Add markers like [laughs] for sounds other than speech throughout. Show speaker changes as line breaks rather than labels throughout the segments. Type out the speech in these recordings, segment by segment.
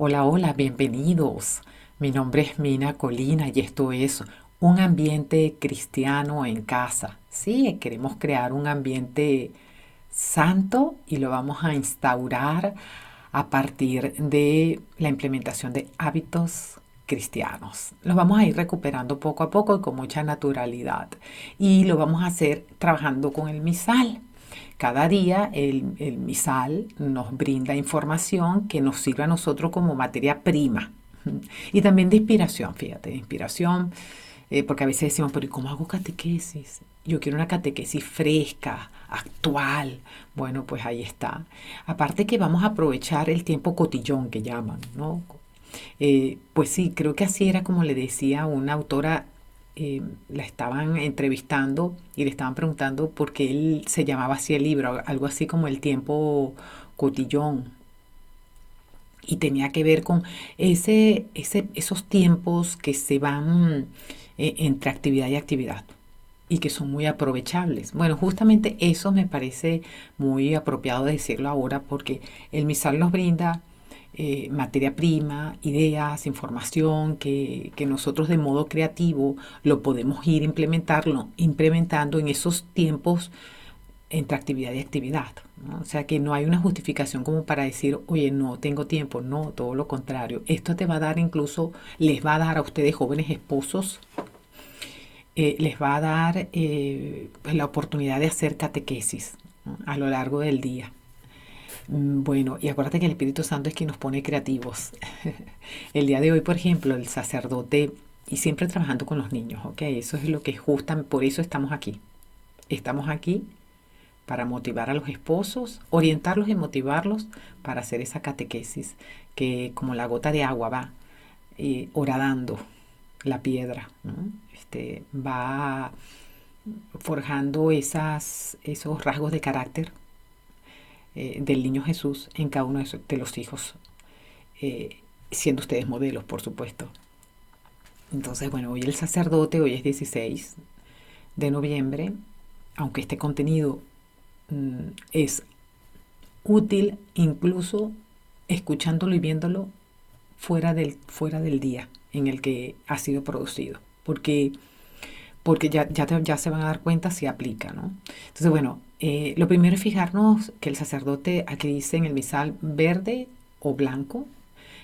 Hola, hola, bienvenidos. Mi nombre es Mina Colina y esto es un ambiente cristiano en casa. Sí, queremos crear un ambiente santo y lo vamos a instaurar a partir de la implementación de hábitos cristianos. Los vamos a ir recuperando poco a poco y con mucha naturalidad. Y lo vamos a hacer trabajando con el misal. Cada día el, misal nos brinda información que nos sirve a nosotros como materia prima [laughs] y también de inspiración, fíjate, de inspiración, eh, porque a veces decimos, pero ¿cómo hago catequesis? Yo quiero una catequesis fresca, actual. Bueno, pues ahí está. Aparte que vamos a aprovechar el tiempo cotillón que llaman, ¿no? Eh, pues sí, creo que así era como le decía una autora eh, la estaban entrevistando y le estaban preguntando por qué él se llamaba así el libro, algo así como el tiempo cotillón. Y tenía que ver con ese, ese, esos tiempos que se van eh, entre actividad y actividad y que son muy aprovechables. Bueno, justamente eso me parece muy apropiado decirlo ahora porque el misal nos brinda eh, materia prima, ideas, información que, nosotros de modo creativo lo podemos ir implementarlo, implementando en esos tiempos entre actividad y actividad. O sea que no hay una justificación como para decir, oye, no tengo tiempo. No, todo lo contrario. Esto te va a dar incluso, les va a dar a ustedes jóvenes esposos, eh, les va a dar eh, pues, la oportunidad de hacer catequesis a lo largo del día. Mm, bueno, y acuérdate que el Espíritu Santo es quien nos pone creativos. [laughs] el día de hoy, por ejemplo, el sacerdote, y siempre trabajando con los niños, ¿ok? Eso es lo que justamente, por eso estamos aquí. Estamos aquí para motivar a los esposos, orientarlos y motivarlos para hacer esa catequesis que como la gota de agua va eh, horadando la piedra, este, va forjando esos rasgos de carácter eh, del niño Jesús en cada uno de los hijos, eh, siendo ustedes modelos, por supuesto. Entonces, bueno, hoy el sacerdote, hoy es 16 de noviembre, aunque este contenido mm, es útil incluso escuchándolo y viéndolo fuera del, fuera del día en el que ha sido producido, porque, porque ya, ya, ya se van a dar cuenta si aplica, ¿no? Entonces, bueno, eh, lo primero es fijarnos que el sacerdote aquí dice en el misal verde o blanco.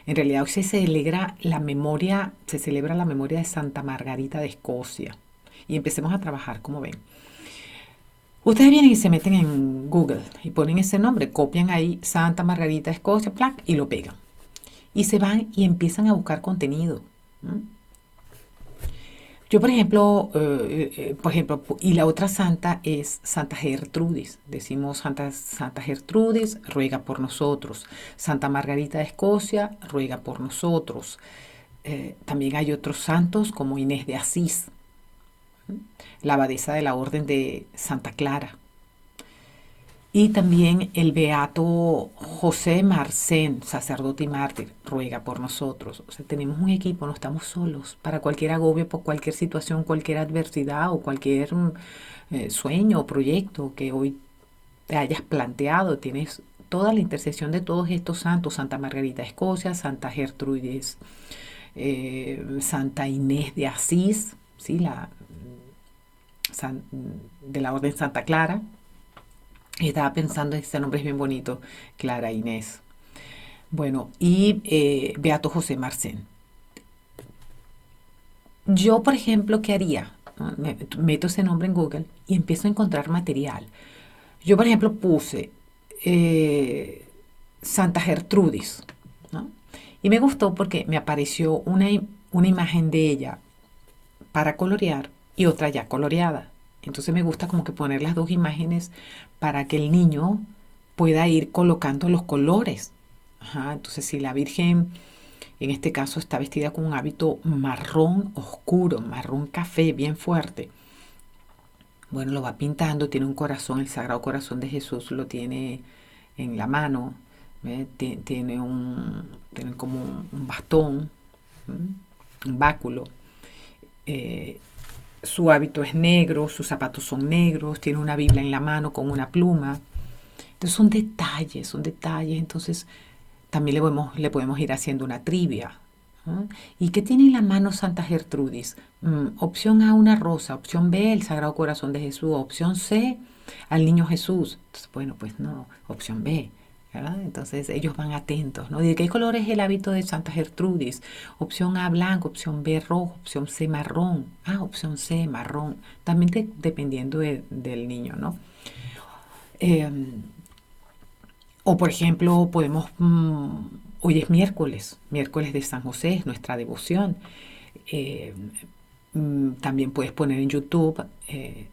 En realidad hoy se celebra la memoria, se celebra la memoria de Santa Margarita de Escocia. Y empecemos a trabajar, como ven. Ustedes vienen y se meten en Google y ponen ese nombre, copian ahí Santa Margarita de Escocia, y lo pegan. Y se van y empiezan a buscar contenido. Yo, por ejemplo, eh, eh, por ejemplo, y la otra santa es Santa Gertrudis. Decimos Santa, santa Gertrudis, ruega por nosotros. Santa Margarita de Escocia, ruega por nosotros. Eh, también hay otros santos como Inés de Asís, la abadesa de la Orden de Santa Clara. Y también el beato José Marcén, sacerdote y mártir, ruega por nosotros. O sea, tenemos un equipo, no estamos solos. Para cualquier agobio, por cualquier situación, cualquier adversidad o cualquier mm, eh, sueño o proyecto que hoy te hayas planteado, tienes toda la intercesión de todos estos santos, Santa Margarita de Escocia, Santa Gertrudis, eh, Santa Inés de Asís, ¿sí? la, mm, de la Orden Santa Clara, estaba pensando, este nombre es bien bonito, Clara Inés. Bueno, y eh, Beato José Marcén. Yo, por ejemplo, ¿qué haría? meto ese nombre en Google y empiezo a encontrar material. Yo, por ejemplo, puse eh, Santa Gertrudis, Y me gustó porque me apareció una, una imagen de ella para colorear y otra ya coloreada. Entonces me gusta como que poner las dos imágenes para que el niño pueda ir colocando los colores. entonces si la Virgen en este caso está vestida con un hábito marrón oscuro, marrón café, bien fuerte. Bueno, lo va pintando, tiene un corazón, el Sagrado Corazón de Jesús lo tiene en la mano, tiene, un, tiene como un bastón, un báculo. Eh, su hábito es negro, sus zapatos son negros, tiene una Biblia en la mano con una pluma. Entonces son detalles, son detalles. Entonces también le podemos, le podemos ir haciendo una trivia. ¿Y qué tiene en la mano Santa Gertrudis? Mm, opción A, una rosa. Opción B, el Sagrado Corazón de Jesús. Opción C, al Niño Jesús. bueno, pues no, opción B. Entonces ellos van atentos, ¿no? ¿De qué color es el hábito de Santa Gertrudis? Opción A blanco, opción B rojo, opción C marrón. Ah, opción C marrón. También dependiendo del niño, ¿no? Em, o por ejemplo, podemos, mm, hoy es miércoles, miércoles de San José, es nuestra devoción. Em, mm, también puedes poner en YouTube eh,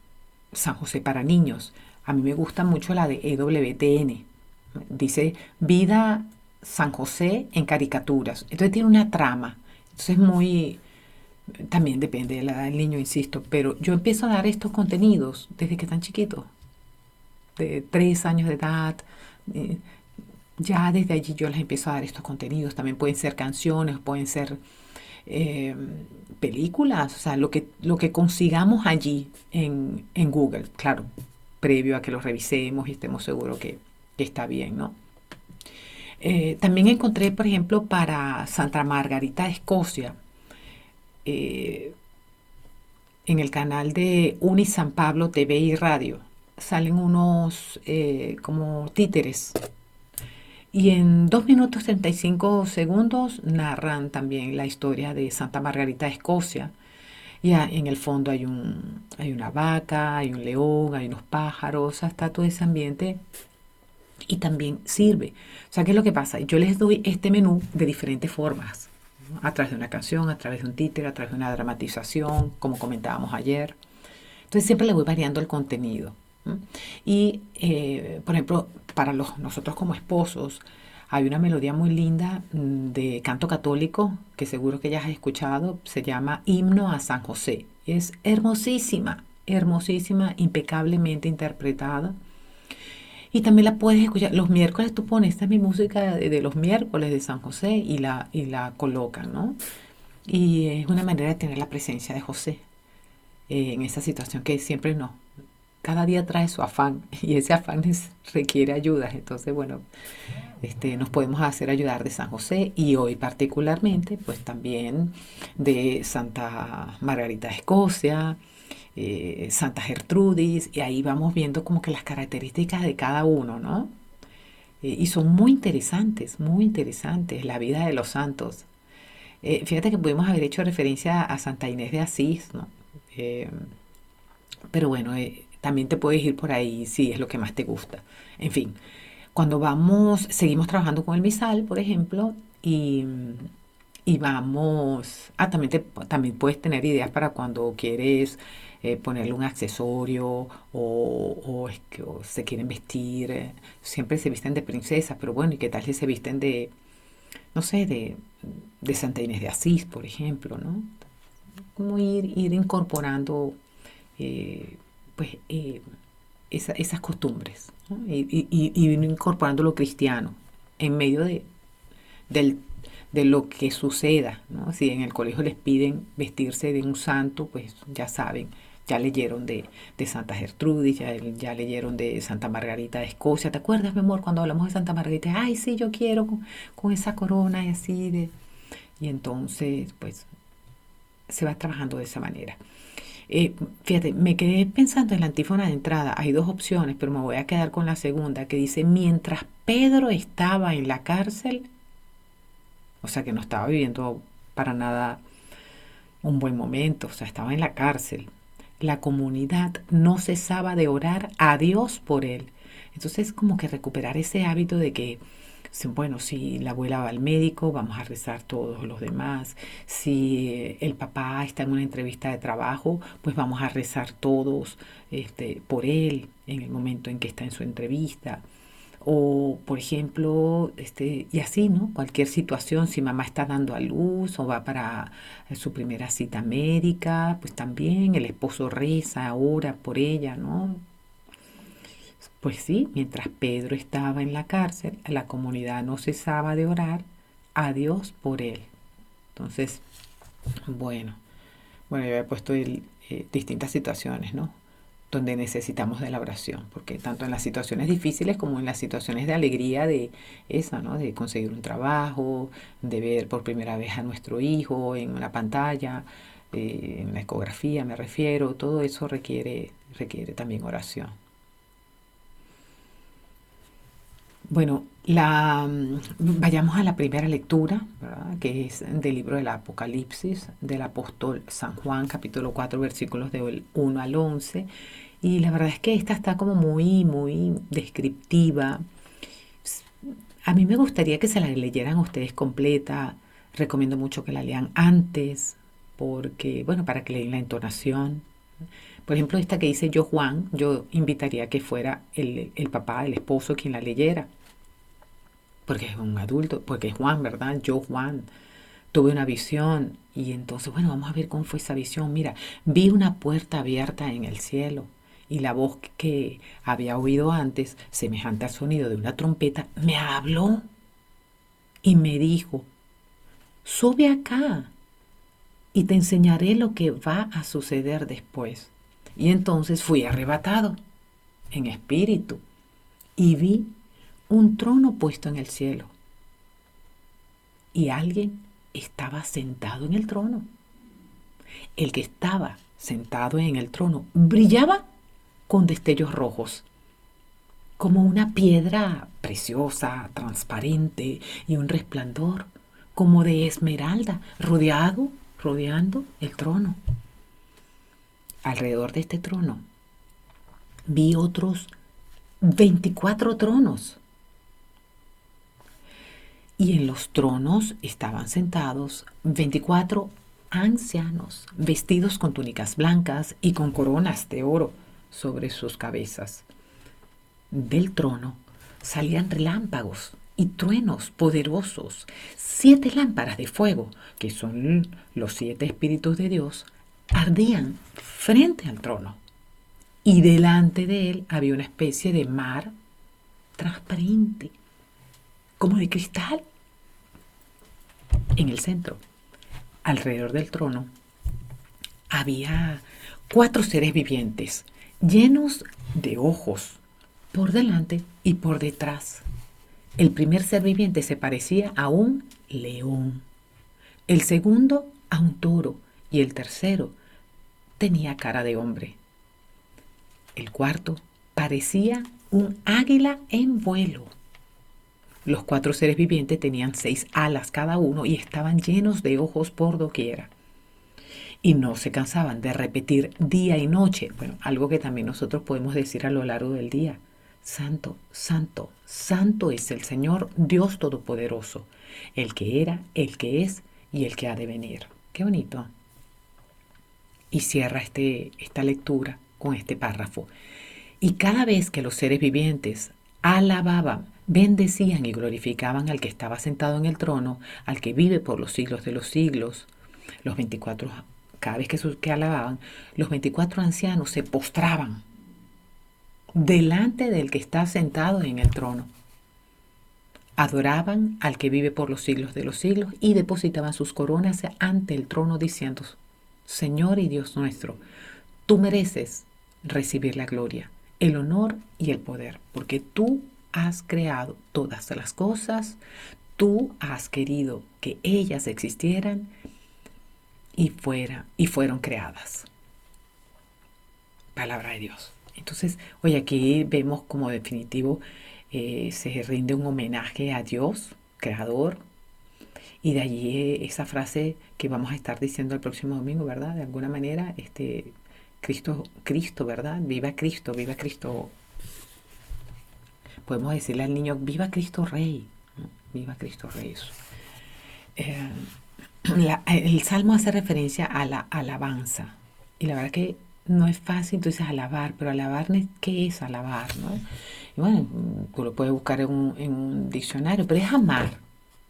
San José para niños. A mí me gusta mucho la de EWTN, dice vida San José en caricaturas. Entonces tiene una trama. Entonces es muy, también depende de la edad del niño, insisto, pero yo empiezo a dar estos contenidos desde que están chiquitos, de tres años de edad. Eh, ya desde allí yo les empiezo a dar estos contenidos. También pueden ser canciones, pueden ser eh, películas, o sea, lo que, lo que consigamos allí en, en Google, claro, previo a que lo revisemos y estemos seguros que, está bien, ¿no? Eh, también encontré, por ejemplo, para Santa Margarita, Escocia, eh, en el canal de Uni San Pablo TV y Radio, salen unos eh, como títeres. Y en 2 minutos 35 segundos narran también la historia de Santa Margarita, Escocia. Y en el fondo hay, un, hay una vaca, hay un león, hay unos pájaros, hasta todo ese ambiente y también sirve. O sea, ¿qué es lo que pasa? Yo les doy este menú de diferentes formas, a través de una canción, a través de un títere, a través de una dramatización, como comentábamos ayer. Entonces siempre le voy variando el contenido. Y, eh, por ejemplo, para los, nosotros como esposos, hay una melodía muy linda mm, de canto católico, que seguro que ya has escuchado, se llama Himno a San José. Es hermosísima, hermosísima, impecablemente interpretada. Y también la puedes escuchar. Los miércoles tú pones, esta es mi música de, los miércoles de San José y la, y la colocan, ¿no? Y es una manera de tener la presencia de José eh, en esa situación que siempre no. Cada día trae su afán [laughs] y ese afán requiere ayuda. Entonces, bueno, este, nos podemos hacer ayudar de San José y hoy particularmente, pues también de Santa Margarita de Escocia, eh, Santa Gertrudis, y ahí vamos viendo como que las características de cada uno, ¿no? Eh, y son muy interesantes, muy interesantes, la vida de los santos. Eh, fíjate que pudimos haber hecho referencia a Santa Inés de Asís, ¿no? pero bueno, también te puedes ir por ahí si es lo que más te gusta. En fin, cuando vamos, seguimos trabajando con el misal, por ejemplo, y, y vamos, ah, también, también puedes tener ideas para cuando quieres eh, ponerle un accesorio o, se quieren vestir, eh, siempre se visten de princesa, pero bueno, ¿y qué tal si se visten de, no sé, de, de Santa Inés de Asís, por ejemplo, ¿no? Como ir, ir incorporando, eh, pues, esas costumbres, y, ir incorporando lo cristiano en medio de, de lo que suceda, ¿no? Si en el colegio les piden vestirse de un santo, pues ya saben, ya leyeron de, Santa Gertrudis, ya, ya, leyeron de Santa Margarita de Escocia. ¿Te acuerdas, mi amor, cuando hablamos de Santa Margarita? Ay, sí, yo quiero con, esa corona y así. De... Y entonces, pues, se va trabajando de esa manera. Eh, fíjate, me quedé pensando en la antífona de entrada. Hay dos opciones, pero me voy a quedar con la segunda, que dice, mientras Pedro estaba en la cárcel, o sea que no estaba viviendo para nada un buen momento, o sea, estaba en la cárcel, la comunidad no cesaba de orar a Dios por él. Entonces, como que recuperar ese hábito de que, bueno, si la abuela va al médico, vamos a rezar todos los demás. Si el papá está en una entrevista de trabajo, pues vamos a rezar todos este, por él en el momento en que está en su entrevista. O, por ejemplo, este, y así, ¿no? Cualquier situación, si mamá está dando a luz o va para su primera cita médica, pues también el esposo reza, ahora por ella, ¿no? Pues sí, mientras Pedro estaba en la cárcel, la comunidad no cesaba de orar a Dios por él. Entonces, bueno, bueno, yo he puesto eh, distintas situaciones, ¿no? Donde necesitamos de la oración, porque tanto en las situaciones difíciles como en las situaciones de alegría de esa, ¿no? De conseguir un trabajo, de ver por primera vez a nuestro hijo en una pantalla, eh, en la ecografía me refiero, todo eso requiere, requiere también oración. Bueno, la, vayamos a la primera lectura, que es del libro del Apocalipsis del apóstol San Juan, capítulo 4, versículos del 1 al 11. Y la verdad es que esta está como muy, muy descriptiva. A mí me gustaría que se la leyeran ustedes completa. Recomiendo mucho que la lean antes, porque, bueno, para que lean la entonación. Por ejemplo, esta que dice yo Juan, yo invitaría a que fuera el papá, el esposo, quien la leyera porque es un adulto, porque es Juan, ¿verdad? Yo, Juan, tuve una visión y entonces, bueno, vamos a ver cómo fue esa visión. Mira, vi una puerta abierta en el cielo y la voz que había oído antes, semejante al sonido de una trompeta, me habló y me dijo, sube acá y te enseñaré lo que va a suceder después. Y entonces fui arrebatado en espíritu y vi un trono puesto en el cielo. Y alguien estaba sentado en el trono. El que estaba sentado en el trono brillaba con destellos rojos, como una piedra preciosa, transparente y un resplandor como de esmeralda, rodeado, rodeando el trono. Alrededor de este trono vi otros 24 tronos y en los tronos estaban sentados 24 ancianos, vestidos con túnicas blancas y con coronas de oro sobre sus cabezas. Del trono salían relámpagos y truenos poderosos. Siete lámparas de fuego, que son los siete espíritus de Dios, ardían frente al trono. Y delante de él había una especie de mar transparente, como de cristal en el centro, alrededor del trono, había cuatro seres vivientes llenos de ojos por delante y por detrás. El primer ser viviente se parecía a un león, el segundo a un toro y el tercero tenía cara de hombre. El cuarto parecía un águila en vuelo. Los cuatro seres vivientes tenían seis alas cada uno y estaban llenos de ojos por doquiera. Y no se cansaban de repetir día y noche, bueno, algo que también nosotros podemos decir a lo largo del día. Santo, santo, santo es el Señor Dios Todopoderoso, el que era, el que es y el que ha de venir. Qué bonito. Y cierra este, esta lectura con este párrafo. Y cada vez que los seres vivientes alababan bendecían y glorificaban al que estaba sentado en el trono, al que vive por los siglos de los siglos. Los 24, cada vez que, que alababan, los 24 ancianos se postraban delante del que está sentado en el trono. Adoraban al que vive por los siglos de los siglos y depositaban sus coronas ante el trono diciendo, Señor y Dios nuestro, tú mereces recibir la gloria, el honor y el poder, porque tú has creado todas las cosas, tú has querido que ellas existieran y, fuera, y fueron creadas. Palabra de Dios. Entonces, hoy aquí vemos como definitivo eh, se rinde un homenaje a Dios, creador, y de allí eh, esa frase que vamos a estar diciendo el próximo domingo, ¿verdad? De alguna manera, este, Cristo, Cristo, ¿verdad? Viva Cristo, viva Cristo podemos decirle al niño, viva Cristo Rey, viva Cristo Rey. Eh, [clears throat] el salmo hace referencia a la alabanza. Y la verdad que no es fácil entonces alabar, pero alabar, ¿qué es alabar? Y bueno, tú lo puedes buscar en un, en un, diccionario, pero es amar.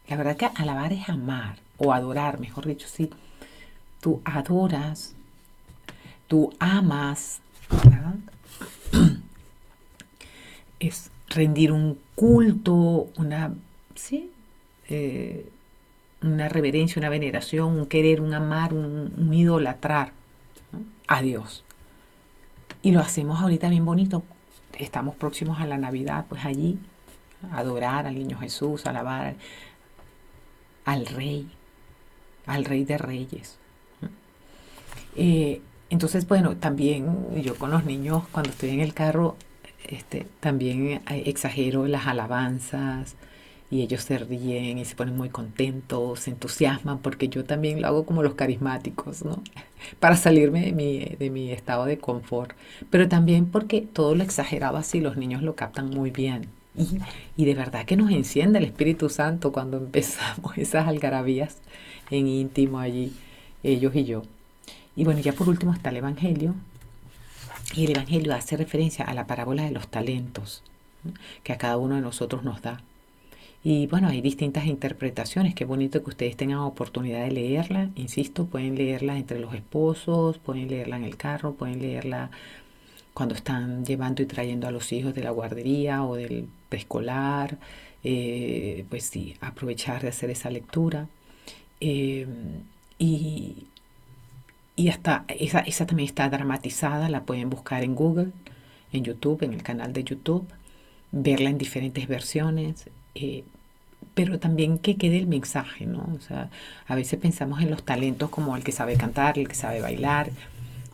La verdad que alabar es amar, o adorar, mejor dicho, sí. Tú adoras, tú amas, ¿verdad? [clears throat] es rendir un culto, una, ¿sí? Eh, una reverencia, una veneración, un querer, un amar, un, idolatrar a Dios. y lo hacemos ahorita bien bonito. Estamos próximos a la Navidad, pues allí, adorar al niño Jesús, alabar al Rey, al Rey de Reyes. Eh, entonces, bueno, también yo con los niños, cuando estoy en el carro, este, también eh, exagero las alabanzas y ellos se ríen y se ponen muy contentos, se entusiasman, porque yo también lo hago como los carismáticos, ¿no? [laughs] Para salirme de mi, de mi estado de confort. Pero también porque todo lo exagerado así los niños lo captan muy bien. Y, y de verdad que nos enciende el Espíritu Santo cuando [laughs] empezamos esas algarabías en íntimo allí, ellos y yo. Y bueno, ya por último está el Evangelio. Y el Evangelio hace referencia a la parábola de los talentos que a cada uno de nosotros nos da. Y bueno, hay distintas interpretaciones. Qué bonito que ustedes tengan oportunidad de leerla. Insisto, pueden leerla entre los esposos, pueden leerla en el carro, pueden leerla cuando están llevando y trayendo a los hijos de la guardería o del preescolar. Eh, pues sí, aprovechar de hacer esa lectura. Eh, y, y hasta esa, esa también está dramatizada, la pueden buscar en Google, en YouTube, en el canal de YouTube, verla en diferentes versiones, eh, pero también que quede el mensaje, ¿no? O sea, a veces pensamos en los talentos como el que sabe cantar, el que sabe bailar,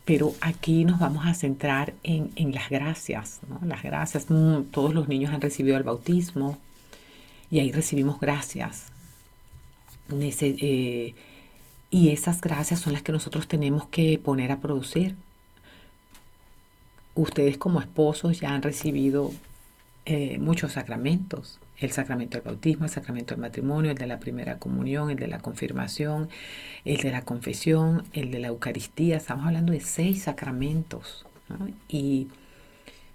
pero aquí nos vamos a centrar en, en las gracias, ¿no? Las gracias, mm, todos los niños han recibido el bautismo y ahí recibimos gracias. Eh, y esas gracias son las que nosotros tenemos que poner a producir. Ustedes como esposos ya han recibido eh, muchos sacramentos. El sacramento del bautismo, el sacramento del matrimonio, el de la primera comunión, el de la confirmación, el de la confesión, el de la Eucaristía. Estamos hablando de seis sacramentos. Y,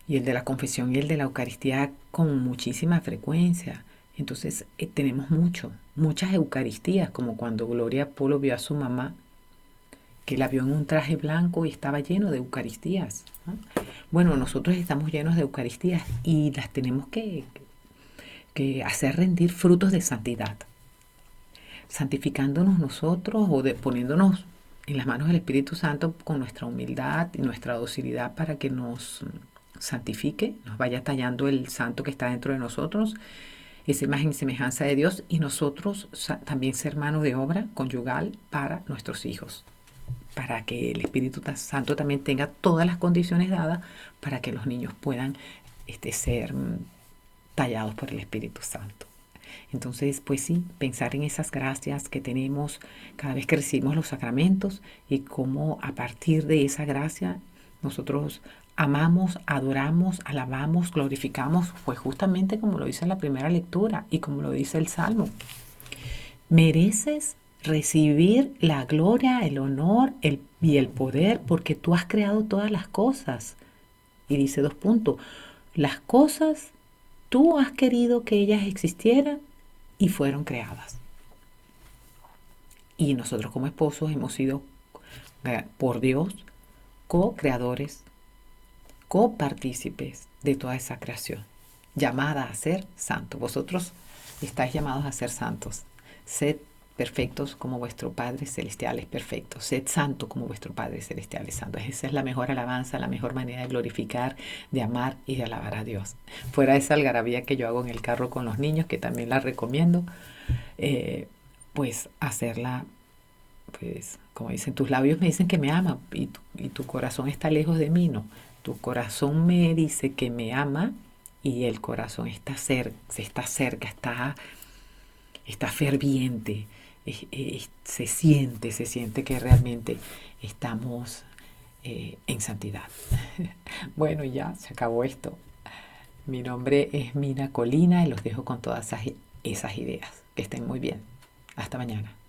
y el de la confesión y el de la Eucaristía con muchísima frecuencia. Entonces eh, tenemos mucho, muchas Eucaristías, como cuando Gloria Polo vio a su mamá, que la vio en un traje blanco y estaba lleno de Eucaristías. Bueno, nosotros estamos llenos de Eucaristías y las tenemos que, que hacer rendir frutos de santidad, santificándonos nosotros o poniéndonos en las manos del Espíritu Santo con nuestra humildad y nuestra docilidad para que nos santifique, nos vaya tallando el santo que está dentro de nosotros esa imagen y semejanza de Dios y nosotros también ser mano de obra conyugal para nuestros hijos, para que el Espíritu Santo también tenga todas las condiciones dadas para que los niños puedan este, ser mm, tallados por el Espíritu Santo. Entonces, pues sí, pensar en esas gracias que tenemos cada vez que recibimos los sacramentos y cómo a partir de esa gracia nosotros amamos, adoramos, alabamos, glorificamos, fue justamente como lo dice la primera lectura y como lo dice el Salmo. Mereces recibir la gloria, el honor y el poder porque tú has creado todas las cosas. Y dice dos puntos, las cosas tú has querido que ellas existieran y fueron creadas. Y nosotros como esposos hemos sido por Dios co-creadores copartícipes de toda esa creación, llamada a ser santo. Vosotros estáis llamados a ser santos. Sed perfectos como vuestro Padre Celestial es perfecto. Sed santo como vuestro Padre Celestial es santo. Esa es la mejor alabanza, la mejor manera de glorificar, de amar y de alabar a Dios. Fuera esa algarabía que yo hago en el carro con los niños, que también la recomiendo, eh, pues hacerla, pues como dicen, tus labios me dicen que me aman y y tu corazón está lejos de mí, no. Tu corazón me dice que me ama y el corazón está cerca, está cerca, está, está ferviente, se siente, se siente que realmente estamos eh, en santidad. [laughs] bueno, ya se acabó esto. Mi nombre es Mina Colina y los dejo con todas esas ideas. Que estén muy bien. Hasta mañana.